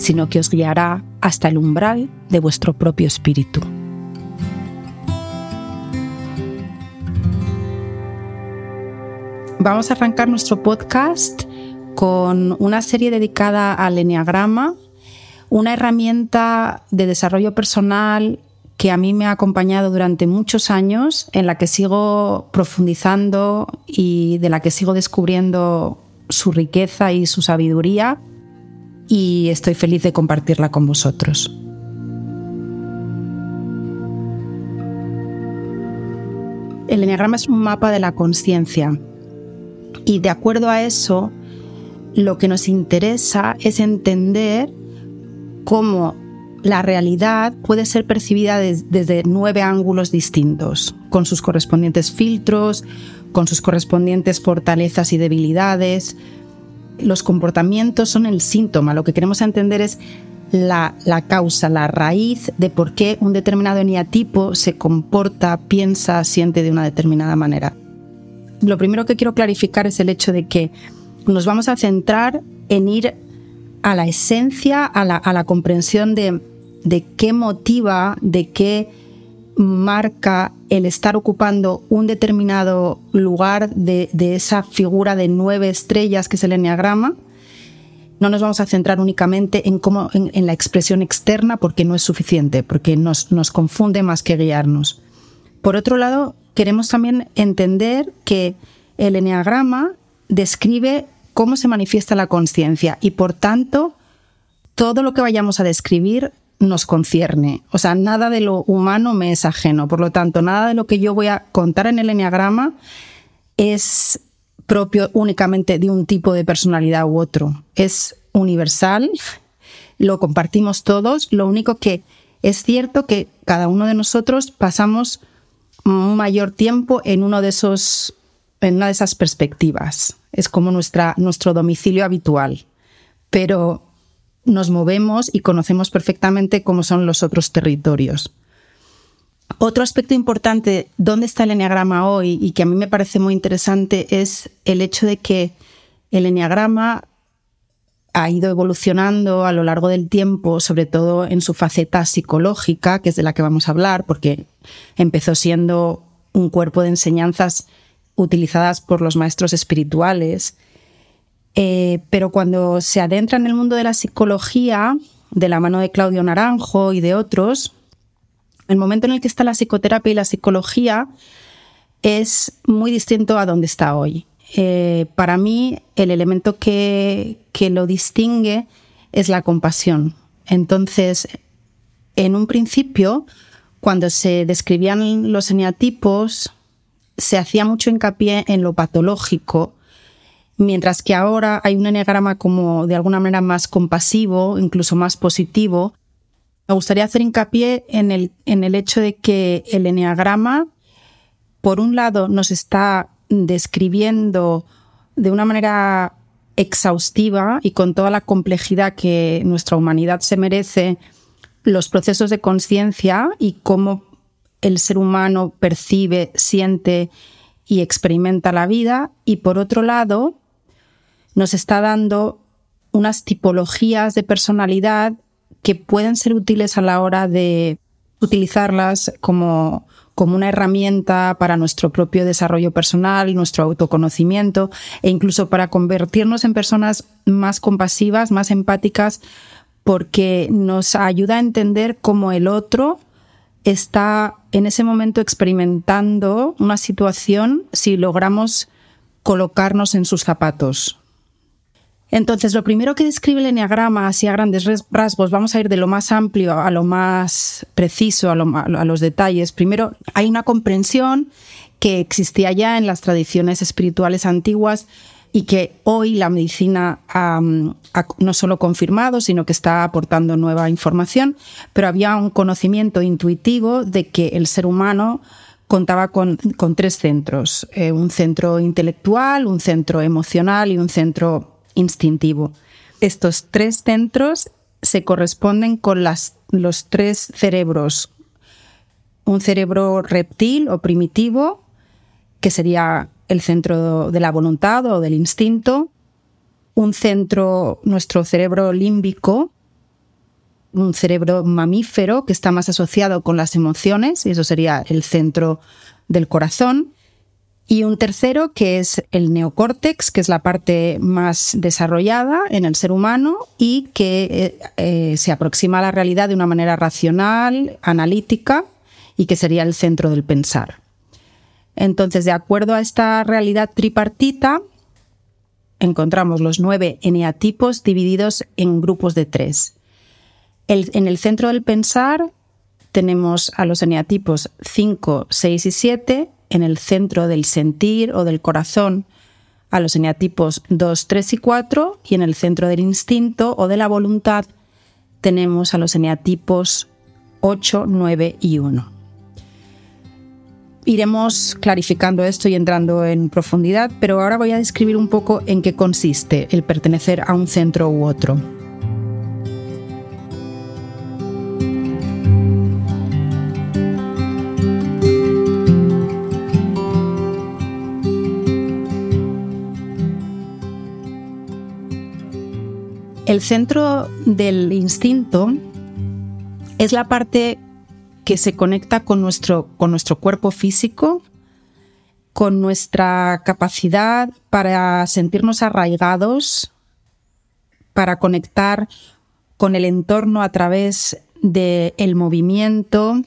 sino que os guiará hasta el umbral de vuestro propio espíritu. Vamos a arrancar nuestro podcast con una serie dedicada al Enneagrama, una herramienta de desarrollo personal que a mí me ha acompañado durante muchos años, en la que sigo profundizando y de la que sigo descubriendo su riqueza y su sabiduría y estoy feliz de compartirla con vosotros. El enneagrama es un mapa de la conciencia y de acuerdo a eso, lo que nos interesa es entender cómo la realidad puede ser percibida desde nueve ángulos distintos, con sus correspondientes filtros, con sus correspondientes fortalezas y debilidades. Los comportamientos son el síntoma, lo que queremos entender es la, la, causa, la raíz de por qué un determinado eneatipo se comporta, piensa, siente de una determinada manera. Lo primero que quiero clarificar es el hecho de que nos vamos a centrar en ir a la esencia, a la, comprensión de, qué motiva, de qué marca el estar ocupando un determinado lugar de, esa figura de nueve estrellas que es el enneagrama. No nos vamos a centrar únicamente en, cómo, en, la expresión externa porque no es suficiente, porque nos, nos confunde más que guiarnos. Por otro lado, queremos también entender que el eneagrama describe cómo se manifiesta la conciencia y por tanto todo lo que vayamos a describir nos concierne. O sea, nada de lo humano me es ajeno. Por lo tanto, nada de lo que yo voy a contar en el eneagrama es propio únicamente de un tipo de personalidad u otro. Es universal, lo compartimos todos. Lo único que es cierto que cada uno de nosotros pasamos un mayor tiempo en uno de esos en una de esas perspectivas. Es como nuestra, nuestro domicilio habitual. Pero nos movemos y conocemos perfectamente cómo son los otros territorios. Otro aspecto importante, ¿dónde está el enneagrama hoy? Y que a mí me parece muy interesante es el hecho de que el enneagrama ha ido evolucionando a lo largo del tiempo, sobre todo en su faceta psicológica, que es de la que vamos a hablar, porque empezó siendo un cuerpo de enseñanzas utilizadas por los maestros espirituales. Eh, pero cuando se adentra en el mundo de la psicología, de la mano de Claudio Naranjo y de otros, el momento en el que está la psicoterapia y la psicología es muy distinto a donde está hoy. Eh, para mí el elemento que, lo distingue es la compasión. Entonces, en un principio, cuando se describían los eneatipos, se hacía mucho hincapié en lo patológico, mientras que ahora hay un eneagrama como de alguna manera más compasivo, incluso más positivo. Me gustaría hacer hincapié en el, en el hecho de que el eneagrama, por un lado, nos está describiendo de una manera exhaustiva y con toda la complejidad que nuestra humanidad se merece los procesos de conciencia y cómo el ser humano percibe, siente y experimenta la vida y por otro lado nos está dando unas tipologías de personalidad que pueden ser útiles a la hora de utilizarlas como como una herramienta para nuestro propio desarrollo personal, nuestro autoconocimiento e incluso para convertirnos en personas más compasivas, más empáticas, porque nos ayuda a entender cómo el otro está en ese momento experimentando una situación si logramos colocarnos en sus zapatos. Entonces, lo primero que describe el enneagrama, así a grandes rasgos, vamos a ir de lo más amplio a lo más preciso, a, los detalles. Primero, hay una comprensión que existía ya en las tradiciones espirituales antiguas y que hoy la medicina ha, no solo confirmado, sino que está aportando nueva información, pero había un conocimiento intuitivo de que el ser humano contaba con, tres centros, eh, un centro intelectual, un centro emocional y un centro instintivo. Estos tres centros se corresponden con los tres cerebros. Un cerebro reptil o primitivo, que sería el centro de la voluntad o del instinto, un centro, nuestro cerebro límbico, un cerebro mamífero que está más asociado con las emociones, y eso sería el centro del corazón, y un tercero que es el neocórtex, que es la parte más desarrollada en el ser humano y que eh, eh, se aproxima a la realidad de una manera racional, analítica, y que sería el centro del pensar. Entonces, de acuerdo a esta realidad tripartita, encontramos los nueve eneatipos divididos en grupos de tres. en el centro del pensar tenemos a los eneatipos 5, 6 y 7, en el centro del sentir o del corazón a los eneatipos 2, 3 y 4 y en el centro del instinto o de la voluntad tenemos a los eneatipos 8, 9 y 1. Iremos clarificando esto y entrando en profundidad, pero ahora voy a describir un poco en qué consiste el pertenecer a un centro u otro. El centro del instinto es la parte que se conecta con nuestro, con nuestro cuerpo físico, con nuestra capacidad para sentirnos arraigados, para conectar con el entorno a través del movimiento,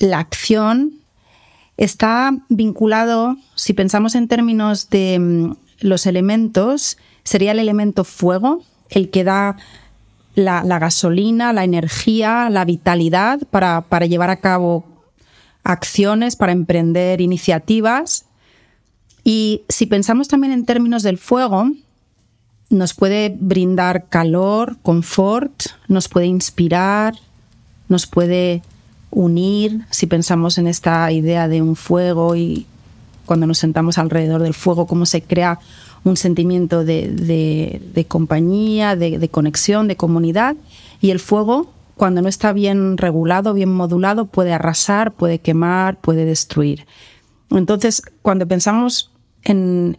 la acción, está vinculado, si pensamos en términos de mm, los elementos, sería el elemento fuego, el que da la, gasolina, la energía, la vitalidad para, llevar a cabo acciones, para emprender iniciativas. Y si pensamos también en términos del fuego, nos puede brindar calor, confort, nos puede inspirar, nos puede unir, si pensamos en esta idea de un fuego y cuando nos sentamos alrededor del fuego, cómo se crea un sentimiento de, compañía, de, conexión, de comunidad. Y el fuego, cuando no está bien regulado, bien modulado, puede arrasar, puede quemar, puede destruir. Entonces, cuando pensamos en,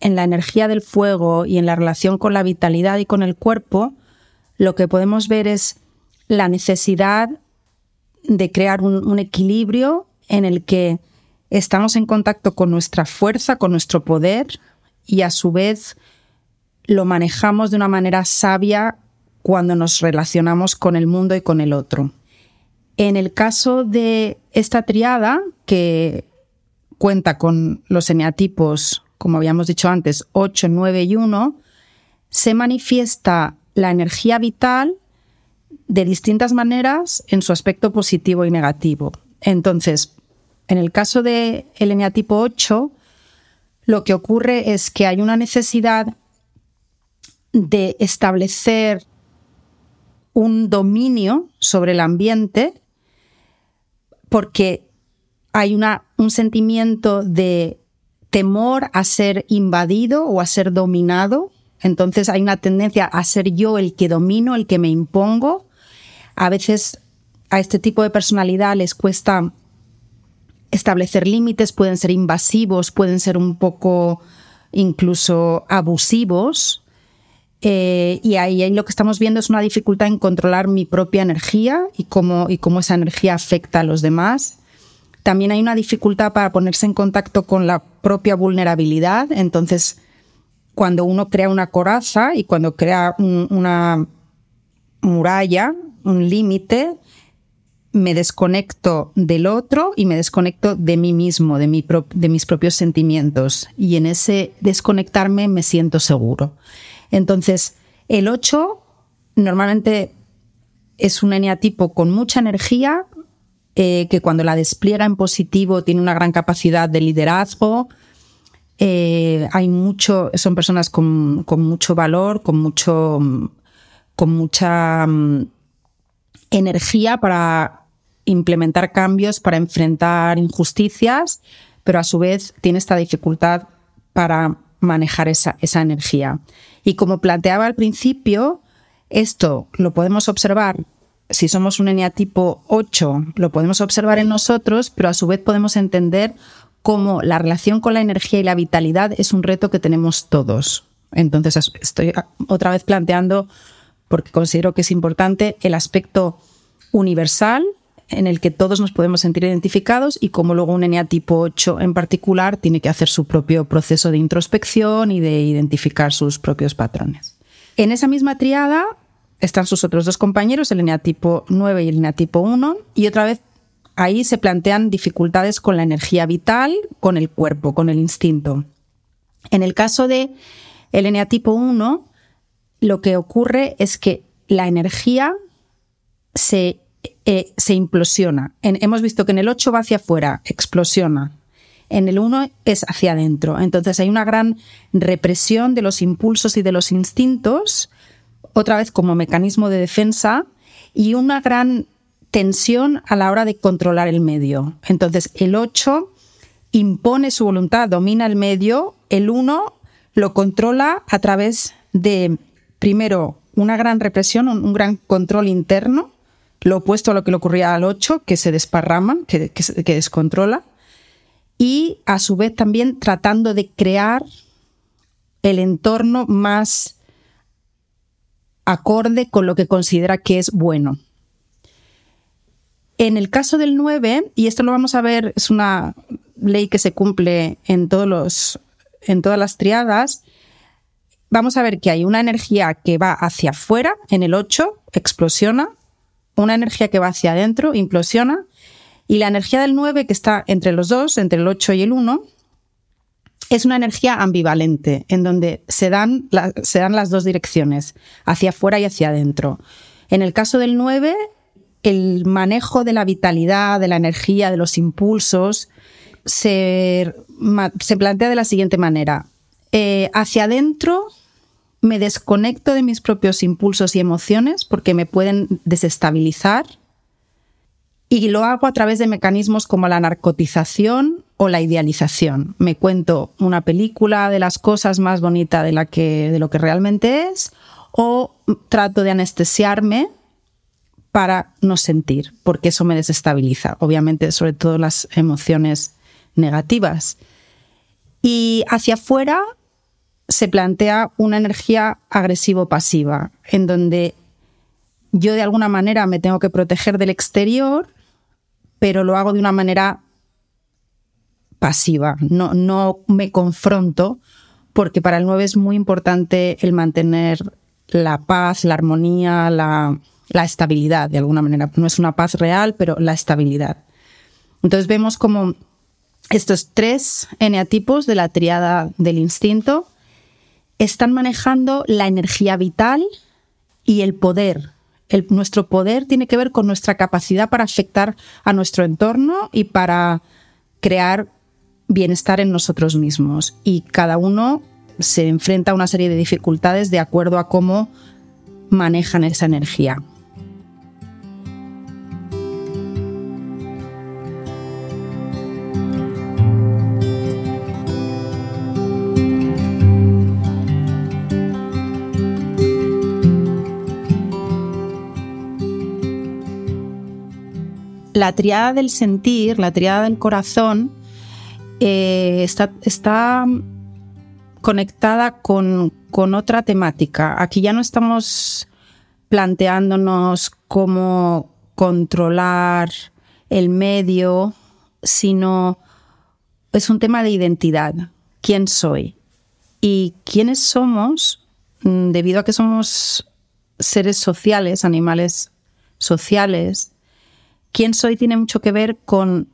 en la energía del fuego y en la relación con la vitalidad y con el cuerpo, lo que podemos ver es la necesidad de crear un, equilibrio en el que estamos en contacto con nuestra fuerza, con nuestro poder, y a su vez lo manejamos de una manera sabia cuando nos relacionamos con el mundo y con el otro. En el caso de esta triada, que cuenta con los eneatipos, como habíamos dicho antes, 8, 9 y 1, se manifiesta la energía vital de distintas maneras en su aspecto positivo y negativo. Entonces, en el caso del el eneatipo 8, lo que ocurre es que hay una necesidad de establecer un dominio sobre el ambiente porque hay un sentimiento de temor a ser invadido o a ser dominado. Entonces hay una tendencia a ser yo el que domino, el que me impongo. A veces a este tipo de personalidad les cuesta establecer límites, pueden ser invasivos, pueden ser un poco incluso abusivos. Eh, y ahí, lo que estamos viendo es una dificultad en controlar mi propia energía y cómo, y cómo esa energía afecta a los demás. También hay una dificultad para ponerse en contacto con la propia vulnerabilidad. Entonces, cuando uno crea una coraza y cuando crea una muralla, un límite, me desconecto del otro y me desconecto de mí mismo, de, mi de mis propios sentimientos. Y en ese desconectarme me siento seguro. Entonces, el 8 normalmente es un eneatipo con mucha energía, eh, que cuando la despliega en positivo tiene una gran capacidad de liderazgo, Eh, hay mucho, son personas con, mucho valor, con mucho, con mucha mm, energía para implementar cambios, para enfrentar injusticias, pero a su vez tiene esta dificultad para manejar esa, esa energía. Y como planteaba al principio, esto lo podemos observar si somos un eneatipo 8, lo podemos observar en nosotros, pero a su vez podemos entender cómo la relación con la energía y la vitalidad es un reto que tenemos todos. Entonces, estoy otra vez planteando, porque considero que es importante, el aspecto universal en el que todos nos podemos sentir identificados y cómo luego un eneatipo 8 en particular tiene que hacer su propio proceso de introspección y de identificar sus propios patrones. En esa misma triada están sus otros dos compañeros, el eneatipo 9 y el eneatipo 1, y otra vez ahí se plantean dificultades con la energía vital, con el cuerpo, con el instinto. En el caso de el eneatipo 1, lo que ocurre es que la energía se, eh, se implosiona. hemos visto que en el 8 va hacia afuera, explosiona. En el 1 es hacia adentro. Entonces hay una gran represión de los impulsos y de los instintos otra vez como mecanismo de defensa y una gran tensión a la hora de controlar el medio. Entonces, el 8 impone su voluntad, domina el medio, el 1 lo controla a través de, primero, una gran represión, un, gran control interno, lo opuesto a lo que le ocurría al 8, que se desparrama, que, descontrola, y a su vez también tratando de crear el entorno más acorde con lo que considera que es bueno. En el caso del 9, y esto lo vamos a ver, es una ley que se cumple en, todos los, en todas las triadas, vamos a ver que hay una energía que va hacia afuera, en el 8, explosiona, una energía que va hacia adentro, implosiona, y la energía del 9, que está entre los dos, entre el 8 y el 1, es una energía ambivalente, en donde se dan, se dan las dos direcciones, hacia afuera y hacia adentro. En el caso del 9, el manejo de la vitalidad, de la energía, de los impulsos, se, plantea de la siguiente manera. Eh, hacia adentro me desconecto de mis propios impulsos y emociones porque me pueden desestabilizar y lo hago a través de mecanismos como la narcotización o la idealización. Me cuento una película de las cosas más bonitas de, la que, de lo que realmente es o trato de anestesiarme para no sentir, porque eso me desestabiliza, obviamente, sobre todo las emociones negativas. Y hacia afuera se plantea una energía agresivo-pasiva, en donde yo de alguna manera me tengo que proteger del exterior, pero lo hago de una manera pasiva, no, me confronto, porque para el 9 es muy importante el mantener la paz, la armonía, la, estabilidad, de alguna manera. No es una paz real, pero la estabilidad. Entonces vemos como estos tres eneatipos de la triada del instinto están manejando la energía vital y el poder. nuestro poder tiene que ver con nuestra capacidad para afectar a nuestro entorno y para crear bienestar en nosotros mismos y cada uno se enfrenta a una serie de dificultades de acuerdo a cómo manejan esa energía. La triada del sentir, la triada del corazón, eh, está, conectada con, otra temática. Aquí ya no estamos planteándonos cómo controlar el medio, sino es un tema de identidad. ¿Quién soy? Y quiénes somos, mm, debido a que somos seres sociales, animales sociales, quién soy tiene mucho que ver con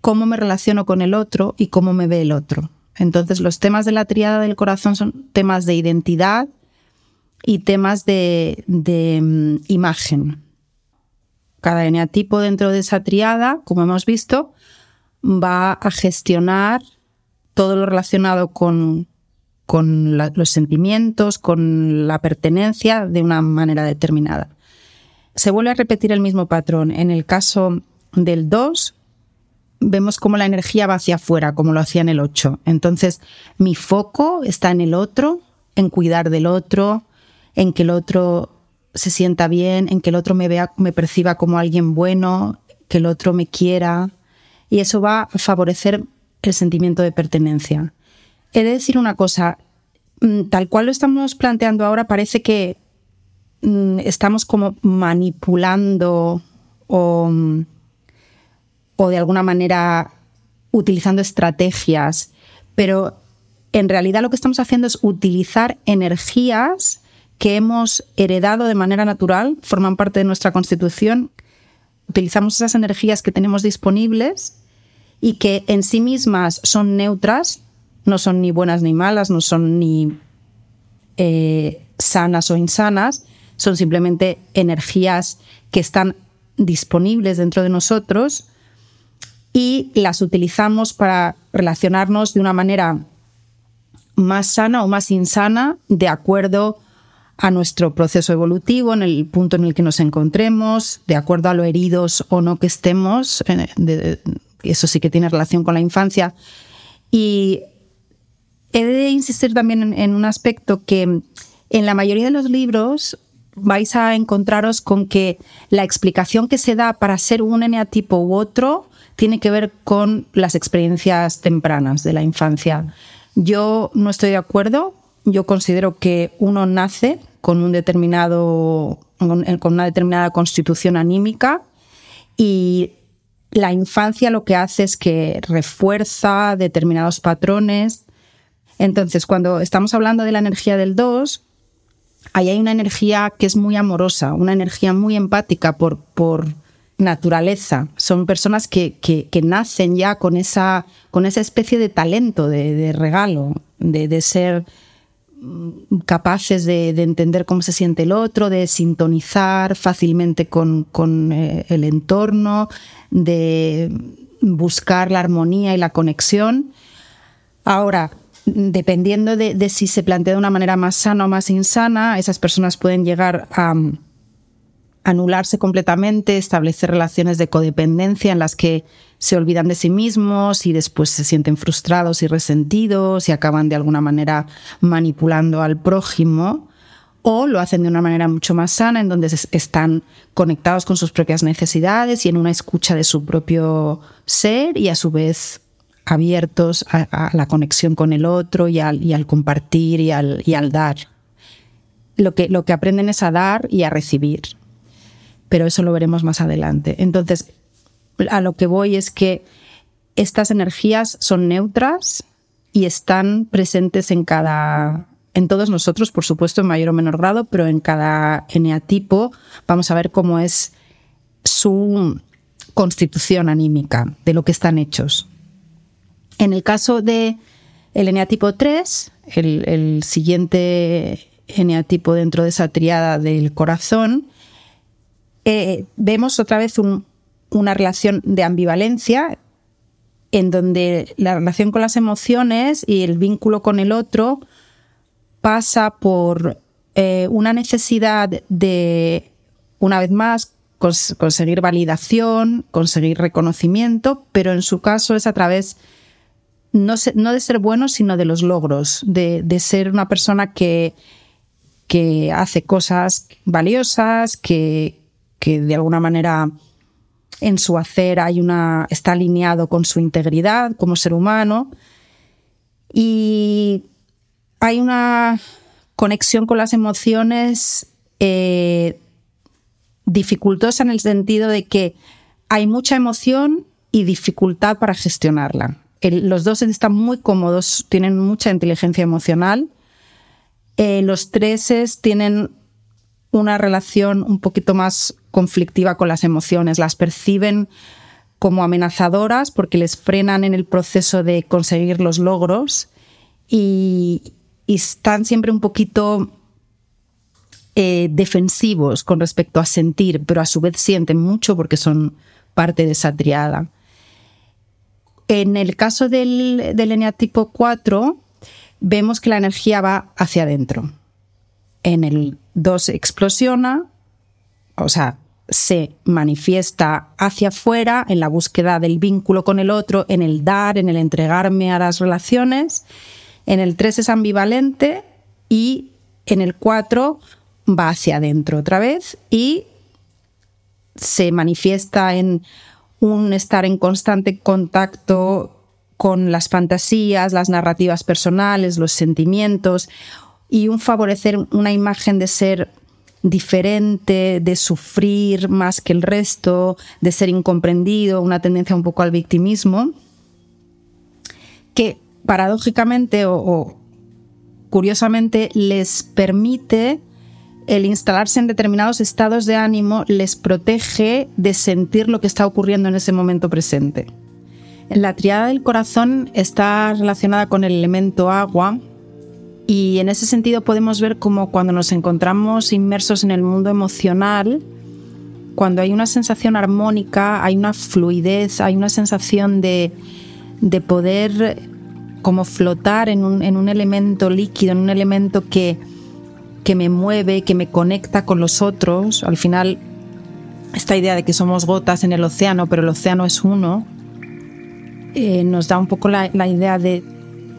cómo me relaciono con el otro y cómo me ve el otro. Entonces los temas de la triada del corazón son temas de identidad y temas de, mm, imagen. Cada eneatipo dentro de esa triada, como hemos visto, va a gestionar todo lo relacionado con, con los sentimientos, con la pertenencia de una manera determinada. Se vuelve a repetir el mismo patrón. En el caso del 2, vemos cómo la energía va hacia afuera, como lo hacía en el 8. Entonces, mi foco está en el otro, en cuidar del otro, en que el otro se sienta bien, en que el otro me vea, me perciba como alguien bueno, que el otro me quiera. Y eso va a favorecer el sentimiento de pertenencia. He de decir una cosa, mm, tal cual lo estamos planteando ahora, parece que estamos como manipulando o mm, o de alguna manera utilizando estrategias, pero en realidad lo que estamos haciendo es utilizar energías que hemos heredado de manera natural, forman parte de nuestra constitución. Utilizamos esas energías que tenemos disponibles y que en sí mismas son neutras, no son ni buenas ni malas, no son ni eh, sanas o insanas, son simplemente energías que están disponibles dentro de nosotros y las utilizamos para relacionarnos de una manera más sana o más insana de acuerdo a nuestro proceso evolutivo, en el punto en el que nos encontremos, de acuerdo a lo heridos o no que estemos, eso sí que tiene relación con la infancia. Y he de insistir también en un aspecto que en la mayoría de los libros vais a encontraros con que la explicación que se da para ser un eneatipo u otro tiene que ver con las experiencias tempranas de la infancia. Yo no estoy de acuerdo. Yo considero que uno nace con un determinado con una determinada constitución anímica y la infancia lo que hace es que refuerza determinados patrones. Entonces, cuando estamos hablando de la energía del 2, ahí hay una energía que es muy amorosa, una energía muy empática por, naturaleza. Son personas que, nacen ya con esa, con esa especie de talento, de, regalo, de, ser mm, capaces de, entender cómo se siente el otro, de sintonizar fácilmente con, eh, el entorno, de buscar la armonía y la conexión. Ahora, dependiendo de, si se plantea de una manera más sana o más insana, esas personas pueden llegar a anularse completamente, establecer relaciones de codependencia en las que se olvidan de sí mismos y después se sienten frustrados y resentidos y acaban de alguna manera manipulando al prójimo o lo hacen de una manera mucho más sana en donde están conectados con sus propias necesidades y en una escucha de su propio ser y a su vez abiertos a, la conexión con el otro y al, compartir y al, dar. Lo que, lo que aprenden es a dar y a recibir pero eso lo veremos más adelante. Entonces, a lo que voy es que estas energías son neutras y están presentes en cada en todos nosotros, por supuesto, en mayor o menor grado, pero en cada eneatipo vamos a ver cómo es su constitución anímica, de lo que están hechos. En el caso de el eneatipo 3, el, el siguiente eneatipo dentro de esa triada del corazón, eh, vemos otra vez una relación de ambivalencia en donde la relación con las emociones y el vínculo con el otro pasa por eh, una necesidad de, una vez más, conseguir validación, conseguir reconocimiento, pero en su caso es a través no, de ser bueno, sino de los logros, de, ser una persona que, que hace cosas valiosas, que, que de alguna manera en su hacer hay una, está alineado con su integridad como ser humano y hay una conexión con las emociones eh, dificultosa en el sentido de que hay mucha emoción y dificultad para gestionarla. Los dos están muy cómodos, tienen mucha inteligencia emocional. Eh, los treses tienen una relación un poquito más conflictiva con las emociones, las perciben como amenazadoras porque les frenan en el proceso de conseguir los logros y, están siempre un poquito eh, defensivos con respecto a sentir, pero a su vez sienten mucho porque son parte de esa triada. En el caso del, del eneatipo 4, vemos que la energía va hacia adentro. En el 2 explosiona, o sea, se manifiesta hacia afuera en la búsqueda del vínculo con el otro, en el dar, en el entregarme a las relaciones. En el 3 es ambivalente y en el 4 va hacia adentro otra vez y se manifiesta en un estar en constante contacto con las fantasías, las narrativas personales, los sentimientos y un favorecer una imagen de ser diferente, de sufrir más que el resto, de ser incomprendido, una tendencia un poco al victimismo, que paradójicamente o, curiosamente les permite el instalarse en determinados estados de ánimo, les protege de sentir lo que está ocurriendo en ese momento presente. La triada del corazón está relacionada con el elemento agua, y en ese sentido podemos ver como cuando nos encontramos inmersos en el mundo emocional, cuando hay una sensación armónica, hay una fluidez, hay una sensación de, poder como flotar en un, en un, elemento líquido, en un elemento que, que me mueve, que me conecta con los otros. Al final, esta idea de que somos gotas en el océano, pero el océano es uno, eh, nos da un poco la, la idea de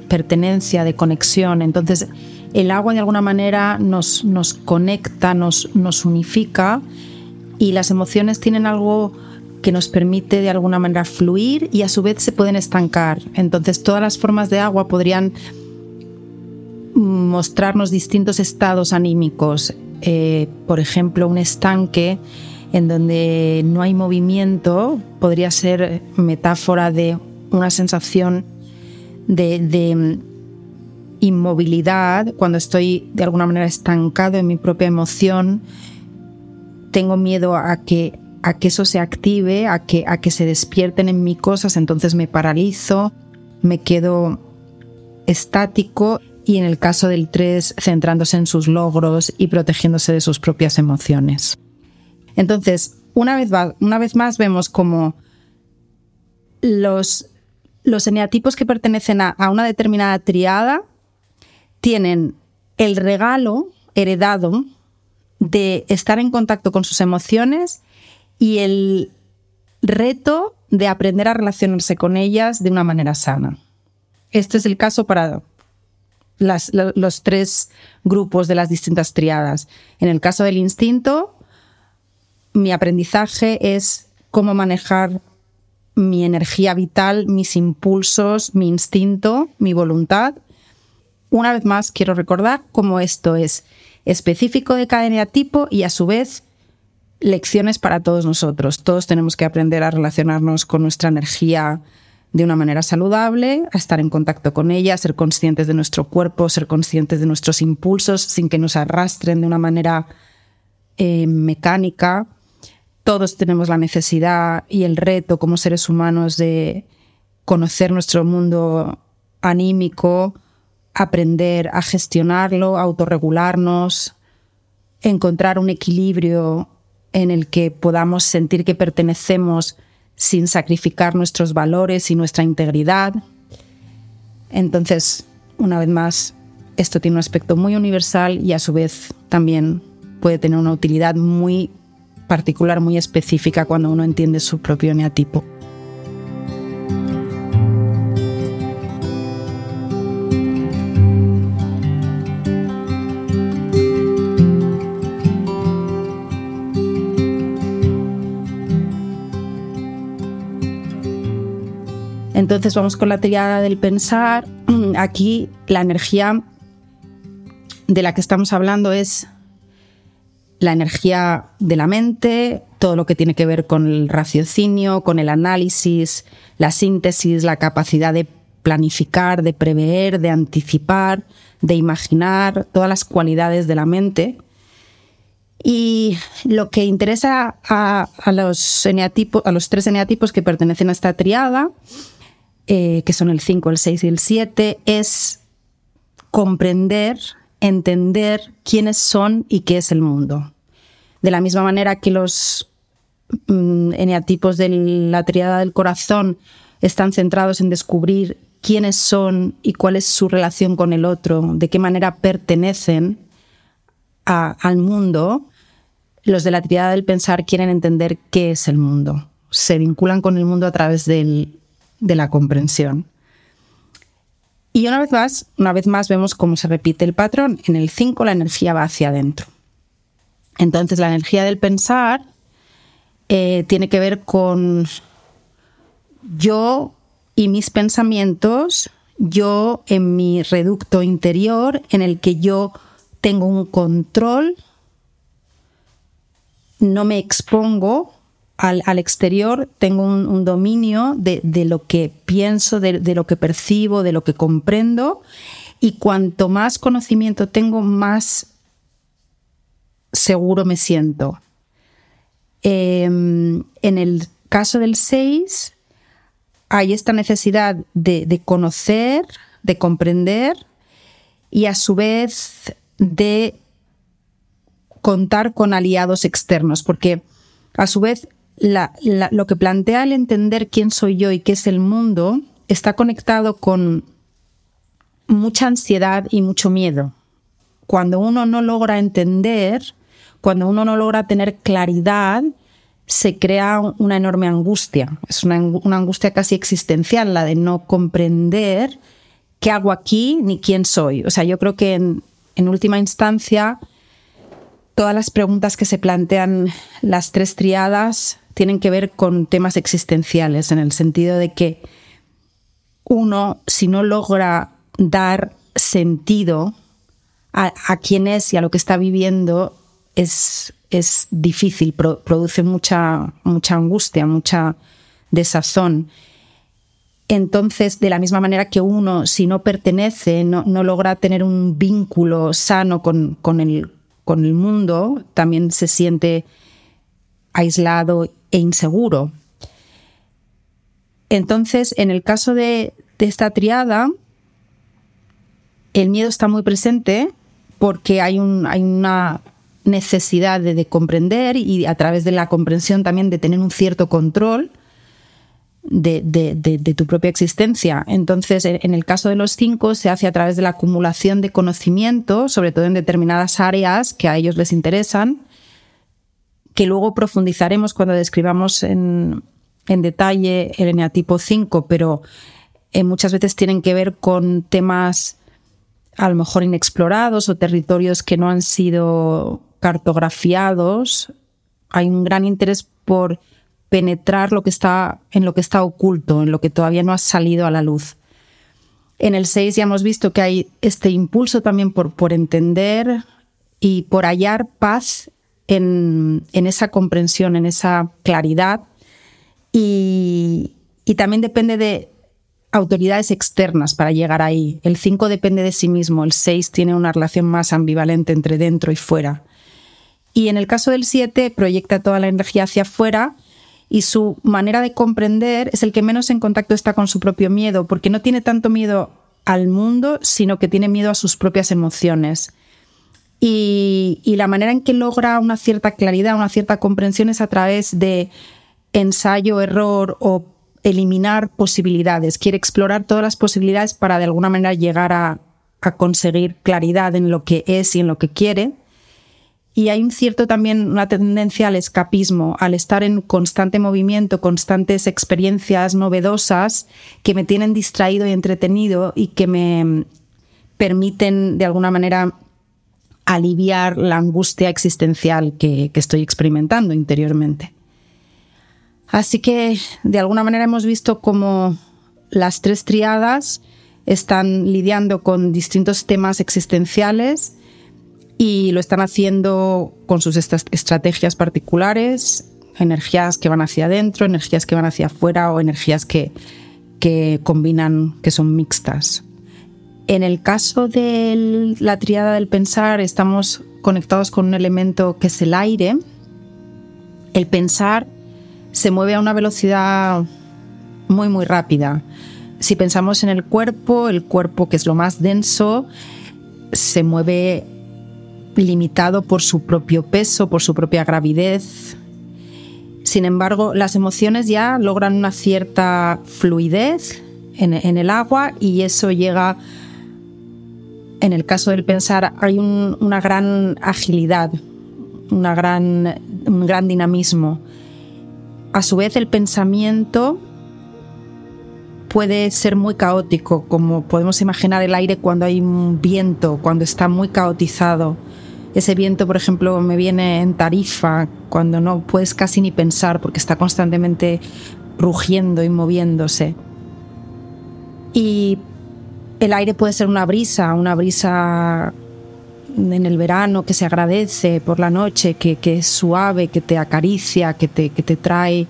pertenencia, de conexión. Entonces, el agua de alguna manera nos, nos conecta, nos, nos unifica y las emociones tienen algo que nos permite de alguna manera fluir y a su vez se pueden estancar. Entonces, todas las formas de agua podrían mostrarnos distintos estados anímicos. Eh, por ejemplo, un estanque en donde no hay movimiento podría ser metáfora de una sensación de, mm, inmovilidad, cuando estoy de alguna manera estancado en mi propia emoción, tengo miedo a que, a que eso se active, a que, a que se despierten en mí cosas, entonces me paralizo, me quedo estático y en el caso del 3 centrándose en sus logros y protegiéndose de sus propias emociones. Entonces, una vez, una vez más vemos como los los eneatipos que pertenecen a, una determinada triada tienen el regalo heredado de estar en contacto con sus emociones y el reto de aprender a relacionarse con ellas de una manera sana. Este es el caso para los tres grupos de las distintas triadas. En el caso del instinto, mi aprendizaje es cómo manejar mi energía vital, mis impulsos, mi instinto, mi voluntad. Una vez más, quiero recordar cómo esto es específico de cada eneatipo y a su vez lecciones para todos nosotros. Todos tenemos que aprender a relacionarnos con nuestra energía de una manera saludable, a estar en contacto con ella, a ser conscientes de nuestro cuerpo, ser conscientes de nuestros impulsos sin que nos arrastren de una manera eh, mecánica. Todos tenemos la necesidad y el reto como seres humanos de conocer nuestro mundo anímico, aprender a gestionarlo, autorregularnos, encontrar un equilibrio en el que podamos sentir que pertenecemos sin sacrificar nuestros valores y nuestra integridad. Entonces, una vez más, esto tiene un aspecto muy universal y a su vez también puede tener una utilidad muy particular, muy específica cuando uno entiende su propio neatipo. Entonces vamos con la triada del pensar. Aquí la energía de la que estamos hablando es la energía de la mente, todo lo que tiene que ver con el raciocinio, con el análisis, la síntesis, la capacidad de planificar, de prever, de anticipar, de imaginar, todas las cualidades de la mente. Y lo que interesa a, los, los tres eneatipos que pertenecen a esta triada, eh, que son el 5, el 6 y el 7, es comprender entender quiénes son y qué es el mundo. De la misma manera que los mm, eneatipos de la triada del corazón están centrados en descubrir quiénes son y cuál es su relación con el otro, de qué manera pertenecen al mundo, los de la triada del pensar quieren entender qué es el mundo. Se vinculan con el mundo a través de la comprensión. Y una vez más, una vez más vemos cómo se repite el patrón. En el 5 la energía va hacia adentro. Entonces la energía del pensar eh, tiene que ver con yo y mis pensamientos, yo en mi reducto interior en el que yo tengo un control, no me expongo al, exterior, tengo un, dominio de, lo que pienso, de, lo que percibo, de lo que comprendo, y cuanto más conocimiento tengo, más seguro me siento. Em, en el caso del 6, hay esta necesidad de, conocer, de comprender y a su vez de contar con aliados externos, porque a su vez lo que plantea el entender quién soy yo y qué es el mundo está conectado con mucha ansiedad y mucho miedo. Cuando uno no logra entender, cuando uno no logra tener claridad, se crea una enorme angustia. Es una, angustia casi existencial, la de no comprender qué hago aquí ni quién soy. O sea, yo creo que en, en última instancia, todas las preguntas que se plantean las tres triadas tienen que ver con temas existenciales, en el sentido de que uno, si no logra dar sentido a, quién es y a lo que está viviendo, es, es difícil, produce mucha, mucha angustia, mucha desazón. Entonces, de la misma manera que uno, si no pertenece, no, logra tener un vínculo sano con, el, con el mundo, también se siente aislado e inseguro. Entonces, en el caso de, esta triada, el miedo está muy presente porque hay, un, hay una necesidad de, comprender y a través de la comprensión también de tener un cierto control de, tu propia existencia. Entonces, en, el caso de los cinco, se hace a través de la acumulación de conocimiento, sobre todo en determinadas áreas que a ellos les interesan, que luego profundizaremos cuando describamos en, detalle el eneatipo 5, pero eh, muchas veces tienen que ver con temas a lo mejor inexplorados o territorios que no han sido cartografiados, hay un gran interés por penetrar lo que está en lo que está oculto, en lo que todavía no ha salido a la luz. En el 6 ya hemos visto que hay este impulso también por, por entender y por hallar paz en, esa comprensión, en esa claridad. Y, y también depende de autoridades externas para llegar ahí. El 5 depende de sí mismo, el 6 tiene una relación más ambivalente entre dentro y fuera. Y en el caso del 7 proyecta toda la energía hacia afuera y su manera de comprender es el que menos en contacto está con su propio miedo, porque no tiene tanto miedo al mundo, sino que tiene miedo a sus propias emociones. Y, la manera en que logra una cierta claridad, una cierta comprensión es a través de ensayo, error o eliminar posibilidades. Quiere explorar todas las posibilidades para de alguna manera llegar a, a conseguir claridad en lo que es y en lo que quiere y hay un cierto también una tendencia al escapismo, al estar en constante movimiento, constantes experiencias novedosas que me tienen distraído y entretenido y que me permiten de alguna manera aliviar la angustia existencial que, estoy experimentando interiormente. Así que de alguna manera hemos visto cómo las tres triadas están lidiando con distintos temas existenciales y lo están haciendo con sus estrategias particulares, energías que van hacia adentro, energías que van hacia afuera o energías que combinan, que son mixtas. En el caso de la triada del pensar, estamos conectados con un elemento que es el aire. El pensar se mueve a una velocidad muy, muy rápida. Si pensamos en el cuerpo, el cuerpo que es lo más denso, se mueve limitado por su propio peso, por su propia gravidez. Sin embargo, las emociones ya logran una cierta fluidez en, el agua y eso llega, en el caso del pensar, hay una gran agilidad, una gran, un gran dinamismo. A su vez, el pensamiento puede ser muy caótico, como podemos imaginar el aire cuando hay un viento, cuando está muy caotizado. Ese viento, por ejemplo, me viene en tarifa, cuando no puedes casi ni pensar porque está constantemente rugiendo y moviéndose. Y el aire puede ser una brisa, una brisa en el verano que se agradece por la noche, que, es suave, que te acaricia, que te, que te trae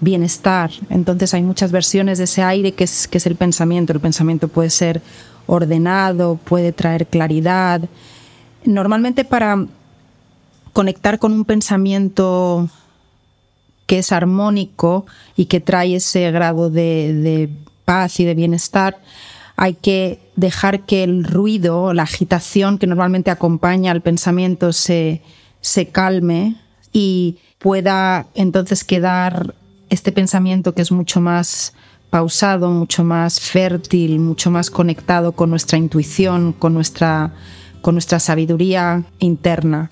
bienestar. Entonces hay muchas versiones de ese aire que es, que es el pensamiento. El pensamiento puede ser ordenado, puede traer claridad. Normalmente para conectar con un pensamiento que es armónico y que trae ese grado de, paz y de bienestar, hay que dejar que el ruido, la agitación que normalmente acompaña al pensamiento se, se calme y pueda entonces quedar este pensamiento que es mucho más pausado, mucho más fértil, mucho más conectado con nuestra intuición, con nuestra, con nuestra sabiduría interna.